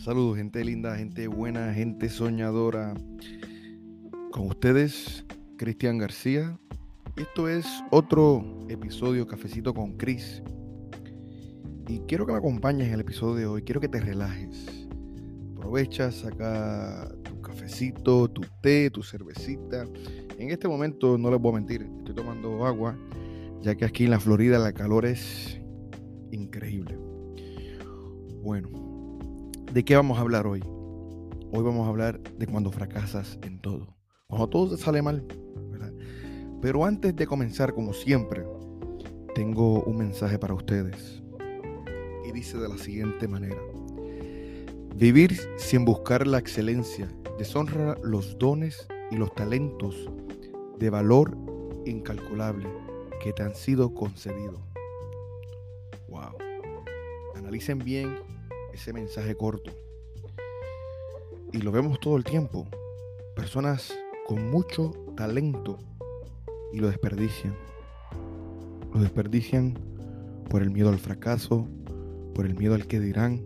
Saludos, gente linda, gente buena, gente soñadora. Con ustedes, Cristian García. Esto es otro episodio Cafecito con Cris. Y quiero que me acompañes en el episodio de hoy. Quiero que te relajes. Aprovecha, saca tu cafecito, tu té, tu cervecita. En este momento, no les voy a mentir, estoy tomando agua, ya que aquí en la Florida la calor es increíble. Bueno, ¿De qué vamos a hablar hoy? Hoy vamos a hablar de cuando fracasas en todo. Cuando todo te sale mal. Pero antes de comenzar, como siempre, tengo un mensaje para ustedes. Y dice de la siguiente manera. Vivir sin buscar la excelencia deshonra los dones y los talentos de valor incalculable que te han sido concedidos. Wow. Analicen bien ese mensaje corto. Y lo vemos todo el tiempo. Personas con mucho talento y lo desperdician. Lo desperdician por el miedo al fracaso, por el miedo al que dirán,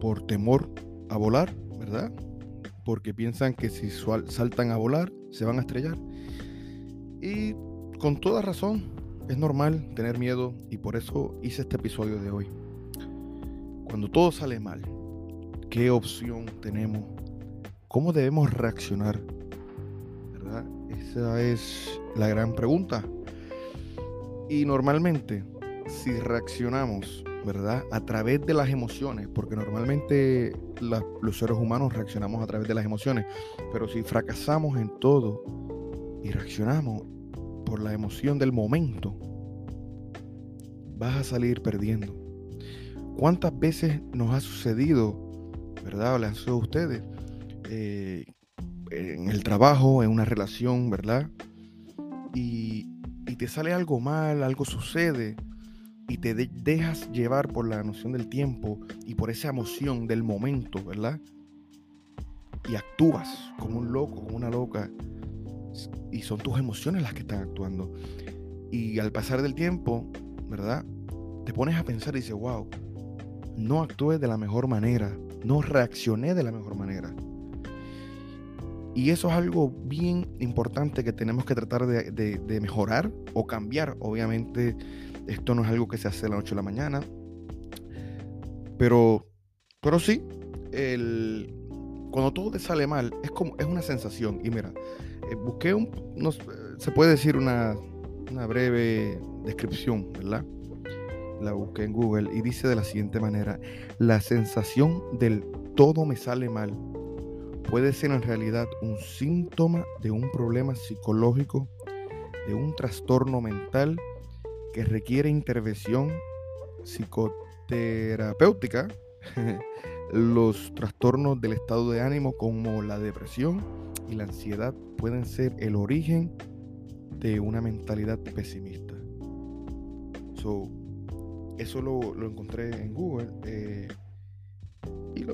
por temor a volar, ¿verdad? Porque piensan que si saltan a volar se van a estrellar. Y con toda razón, es normal tener miedo y por eso hice este episodio de hoy. Cuando todo sale mal, ¿qué opción tenemos? ¿Cómo debemos reaccionar? Esa es la gran pregunta. Y normalmente, si reaccionamos, ¿verdad? A través de las emociones, porque normalmente los seres humanos reaccionamos a través de las emociones, pero si fracasamos en todo y reaccionamos por la emoción del momento, vas a salir perdiendo. ¿Cuántas veces nos ha sucedido, verdad? Le ha sucedido a ustedes eh, en el trabajo, en una relación, ¿verdad? Y, te sale algo mal, algo sucede y te dejas llevar por la noción del tiempo y por esa emoción del momento, ¿verdad? Y actúas como un loco, como una loca. Y son tus emociones las que están actuando. Y al pasar del tiempo, ¿verdad? Te pones a pensar y dices, wow, no actué de la mejor manera, no reaccioné de la mejor manera. Y eso es algo bien importante que tenemos que tratar de, mejorar o cambiar. Obviamente, esto no es algo que se hace de la noche a la mañana. Pero, pero sí, el, cuando todo te sale mal, es como es una sensación. Y mira, eh, busqué un, se puede decir una, una breve descripción, ¿verdad? La busqué en Google y dice de la siguiente manera, la sensación del todo me sale mal puede ser en realidad un síntoma de un problema psicológico, de un trastorno mental que requiere intervención psicoterapéutica. Los trastornos del estado de ánimo como la depresión y la ansiedad pueden ser el origen de una mentalidad pesimista. So, eso lo, encontré en Google. Eh, y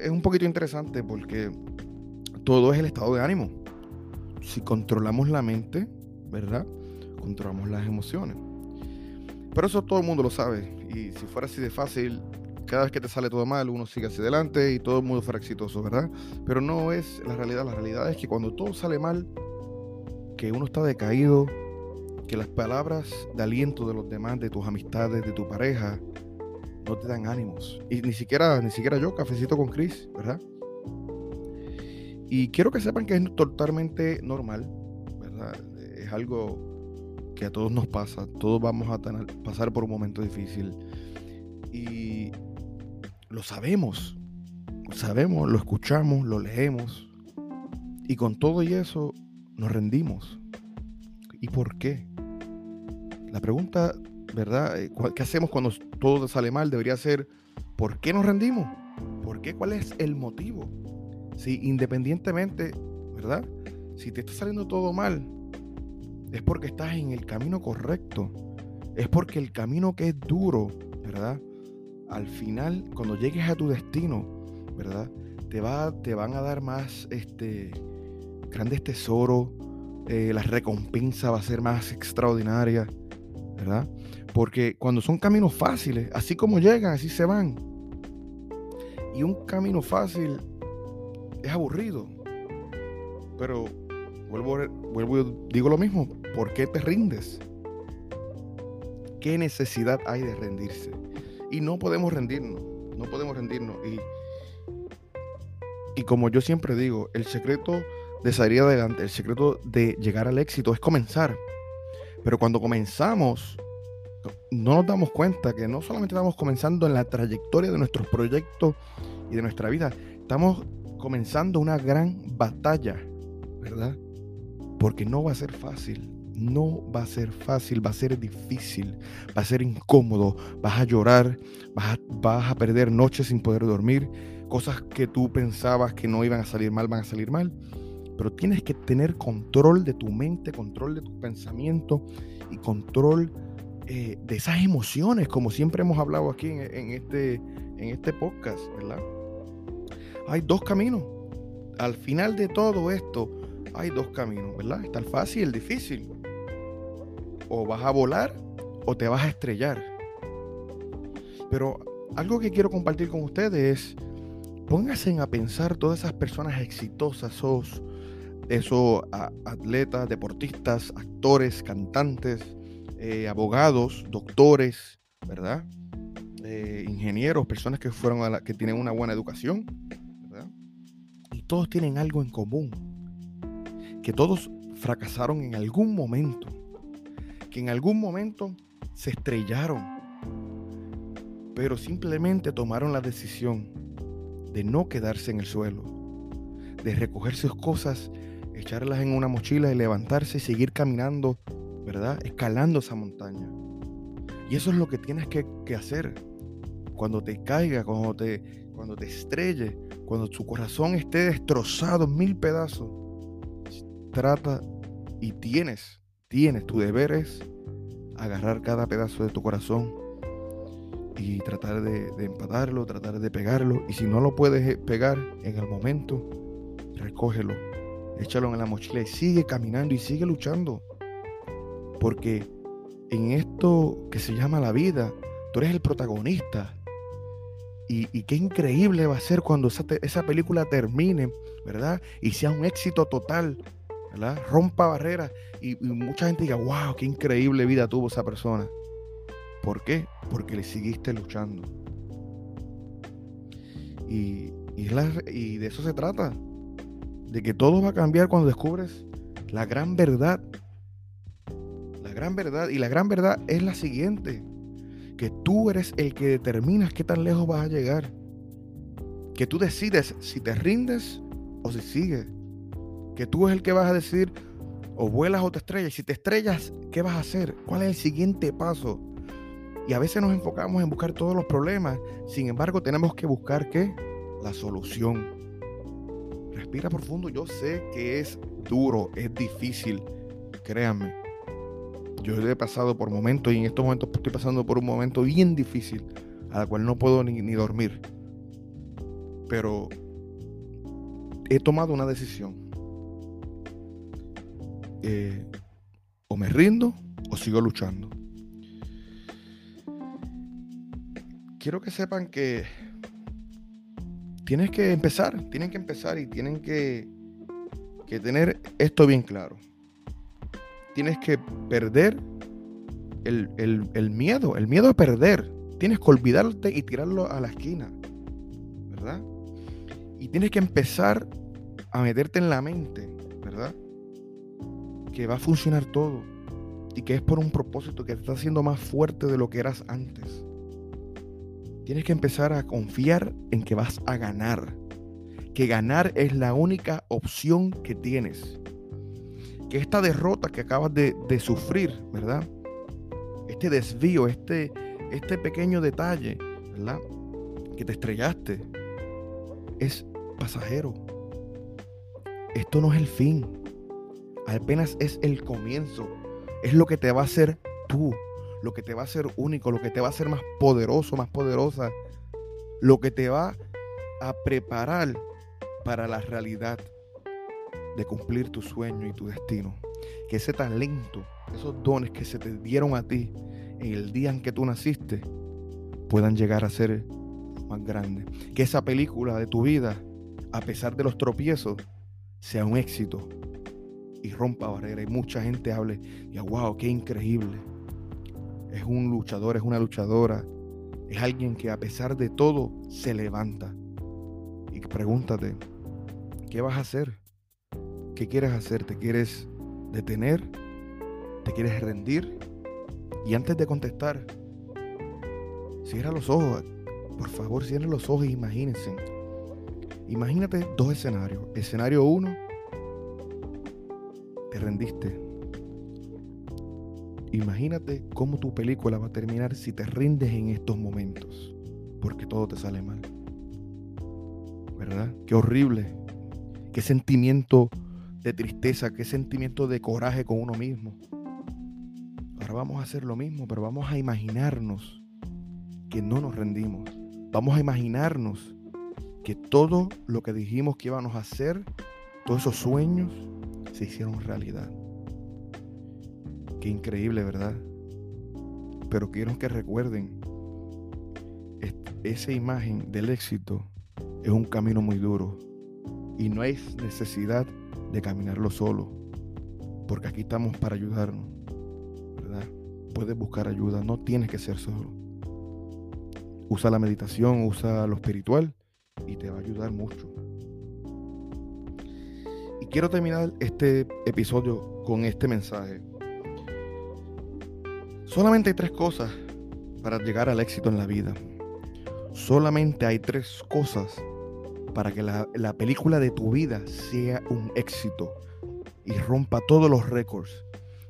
es un poquito interesante porque todo es el estado de ánimo. Si controlamos la mente, ¿verdad? Controlamos las emociones. Pero eso todo el mundo lo sabe. Y si fuera así de fácil, cada vez que te sale todo mal, uno sigue hacia adelante y todo el mundo fuera exitoso, ¿verdad? Pero no es la realidad. La realidad es que cuando todo sale mal, que uno está decaído, que las palabras de aliento de los demás, de tus amistades, de tu pareja, no te dan ánimos. Y ni siquiera, ni siquiera yo, cafecito con Chris, ¿verdad? Y quiero que sepan que es totalmente normal, ¿verdad? Es algo que a todos nos pasa, todos vamos a pasar por un momento difícil. Y lo sabemos, lo sabemos, lo escuchamos, lo leemos. Y con todo y eso nos rendimos. ¿Y por qué? La pregunta, ¿verdad? Eh, ¿Qué hacemos cuando todo sale mal? Debería ser, ¿por qué nos rendimos? ¿Por qué? ¿Cuál es el motivo? Si independientemente, ¿verdad? Si te está saliendo todo mal, es porque estás en el camino correcto. Es porque el camino que es duro, ¿verdad? Al final, cuando llegues a tu destino, ¿verdad? Te, va, te van a dar más este, grandes tesoros, eh, la recompensa va a ser más extraordinaria, ¿verdad? Porque cuando son caminos fáciles, así como llegan, así se van. Y un camino fácil es aburrido. Pero vuelvo, vuelvo digo lo mismo. ¿Por qué te rindes? ¿Qué necesidad hay de rendirse? Y no podemos rendirnos. No podemos rendirnos. Y, y como yo siempre digo, el secreto de salir adelante, el secreto de llegar al éxito es comenzar. Pero cuando comenzamos, no nos damos cuenta que no solamente estamos comenzando en la trayectoria de nuestros proyectos y de nuestra vida, estamos comenzando una gran batalla, ¿verdad? Porque no va a ser fácil, no va a ser fácil, va a ser difícil, va a ser incómodo, vas a llorar, vas a, vas a perder noches sin poder dormir, cosas que tú pensabas que no iban a salir mal, van a salir mal, pero tienes que tener control de tu mente, control de tu pensamiento y control eh, de esas emociones, como siempre hemos hablado aquí en, este, en este podcast, ¿verdad? Hay dos caminos. Al final de todo esto, hay dos caminos, ¿verdad? Está el fácil y el difícil. O vas a volar o te vas a estrellar. Pero algo que quiero compartir con ustedes es, pónganse a pensar todas esas personas exitosas, esos, esos atletas, deportistas, actores, cantantes, eh, abogados, doctores, ¿verdad? Eh, ingenieros, personas que fueron a la, que tienen una buena educación, ¿verdad? Y todos tienen algo en común, que todos fracasaron en algún momento, que en algún momento se estrellaron, pero simplemente tomaron la decisión de no quedarse en el suelo, de recoger sus cosas, echarlas en una mochila y levantarse y seguir caminando ¿verdad? Escalando esa montaña. Y eso es lo que tienes que, hacer. Cuando te caiga, cuando te, cuando te estrelle, cuando tu corazón esté destrozado en mil pedazos, trata y tienes, tienes, tu deber es agarrar cada pedazo de tu corazón y tratar de, de empatarlo, tratar de pegarlo. Y si no lo puedes eh, pegar en el momento, recógelo, échalo en la mochila y sigue caminando y sigue luchando. Porque en esto que se llama la vida, tú eres el protagonista. Y, qué increíble va a ser cuando esa, película termine, ¿verdad? Y sea un éxito total, ¿verdad? Rompa barreras y, mucha gente diga, wow, qué increíble vida tuvo esa persona. ¿Por qué? Porque le seguiste luchando. Y, y de eso se trata. De que todo va a cambiar cuando descubres la gran verdad gran verdad, y la gran verdad es la siguiente, que tú eres el que determinas qué tan lejos vas a llegar. Que tú decides si te rindes o si sigues. Que tú es el que vas a decidir o vuelas o te estrellas. Si te estrellas, ¿qué vas a hacer? ¿Cuál es el siguiente paso? Y a veces nos enfocamos en buscar todos los problemas. Sin embargo, tenemos que buscar qué? La solución. Respira profundo. Yo sé que es duro, es difícil. Créanme. Yo he pasado por momentos y en estos momentos estoy pasando por un momento bien difícil, a la cual no puedo ni, dormir. Pero he tomado una decisión. Eh, o me rindo o sigo luchando. Quiero que sepan que tienes que empezar, tienen que empezar y tienen que, que tener esto bien claro tienes que perder el, miedo, el miedo a perder. Tienes que olvidarte y tirarlo a la esquina, ¿verdad? Y tienes que empezar a meterte en la mente, ¿verdad? Que va a funcionar todo y que es por un propósito que te está haciendo más fuerte de lo que eras antes. Tienes que empezar a confiar en que vas a ganar, que ganar es la única opción que tienes que esta derrota que acabas de, sufrir, ¿verdad? Este desvío, este, este pequeño detalle, ¿verdad? Que te estrellaste, es pasajero. Esto no es el fin. Apenas es el comienzo. Es lo que te va a hacer tú, lo que te va a hacer único, lo que te va a hacer más poderoso, más poderosa, lo que te va a preparar para la realidad de cumplir tu sueño y tu destino. Que ese talento, esos dones que se te dieron a ti en el día en que tú naciste, puedan llegar a ser más grande. Que esa película de tu vida, a pesar de los tropiezos, sea un éxito y rompa barreras. Y mucha gente hable, y wow, qué increíble. Es un luchador, es una luchadora. Es alguien que a pesar de todo se levanta. Y pregúntate, ¿qué vas a hacer? ¿Qué quieres hacer? ¿Te quieres detener? ¿Te quieres rendir? Y antes de contestar, cierra los ojos. Por favor, cierra los ojos e imagínense. Imagínate dos escenarios. Escenario uno, te rendiste. Imagínate cómo tu película va a terminar si te rindes en estos momentos, porque todo te sale mal. ¿Verdad? Qué horrible. Qué sentimiento de tristeza, qué sentimiento de coraje con uno mismo. Ahora vamos a hacer lo mismo, pero vamos a imaginarnos que no nos rendimos. Vamos a imaginarnos que todo lo que dijimos que íbamos a hacer, todos esos sueños, se hicieron realidad. Increíble, ¿verdad? Pero quiero que recuerden, esa imagen del éxito es un camino muy duro y no hay necesidad de caminarlo solo, porque aquí estamos para ayudarnos, ¿verdad? Puedes buscar ayuda, no tienes que ser solo. Usa la meditación, usa lo espiritual y te va a ayudar mucho. Y quiero terminar este episodio con este mensaje. Solamente hay tres cosas para llegar al éxito en la vida. Solamente hay tres cosas para que la, la, película de tu vida sea un éxito y rompa todos los récords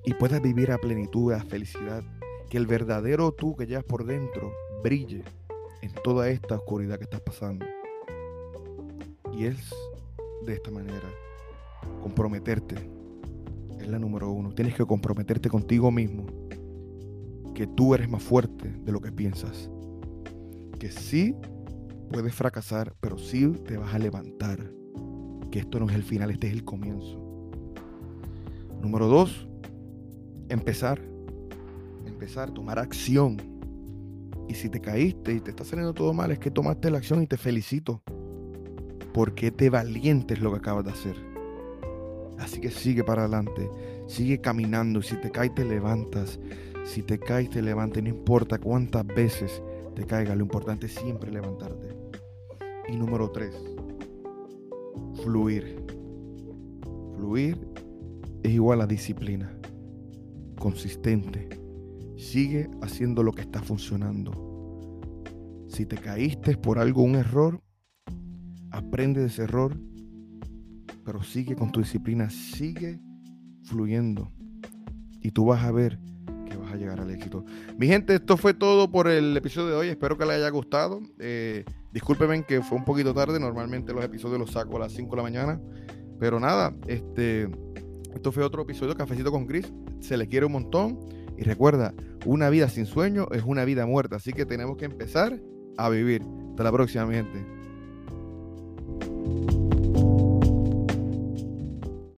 y puedas vivir a plenitud, a felicidad. Que el verdadero tú que llevas por dentro brille en toda esta oscuridad que estás pasando. Y es de esta manera. Comprometerte es la número uno. Tienes que comprometerte contigo mismo. Que tú eres más fuerte de lo que piensas. Que sí puedes fracasar, pero sí te vas a levantar. Que esto no es el final, este es el comienzo. Número dos, empezar. Empezar, tomar acción. Y si te caíste y te está saliendo todo mal, es que tomaste la acción y te felicito. Porque te valientes lo que acabas de hacer. Así que sigue para adelante, sigue caminando. Si te caes, te levantas. Si te caes, te levantas. No importa cuántas veces te caiga, lo importante es siempre levantarte. Y número tres, fluir. Fluir es igual a disciplina. Consistente. Sigue haciendo lo que está funcionando. Si te caíste por algo, un error, aprende de ese error pero sigue con tu disciplina, sigue fluyendo y tú vas a ver llegar al éxito. Mi gente, esto fue todo por el episodio de hoy, espero que les haya gustado. Eh, discúlpenme que fue un poquito tarde, normalmente los episodios los saco a las 5 de la mañana, pero nada, este, esto fue otro episodio Cafecito con Chris, se le quiere un montón y recuerda, una vida sin sueño es una vida muerta, así que tenemos que empezar a vivir. Hasta la próxima, mi gente.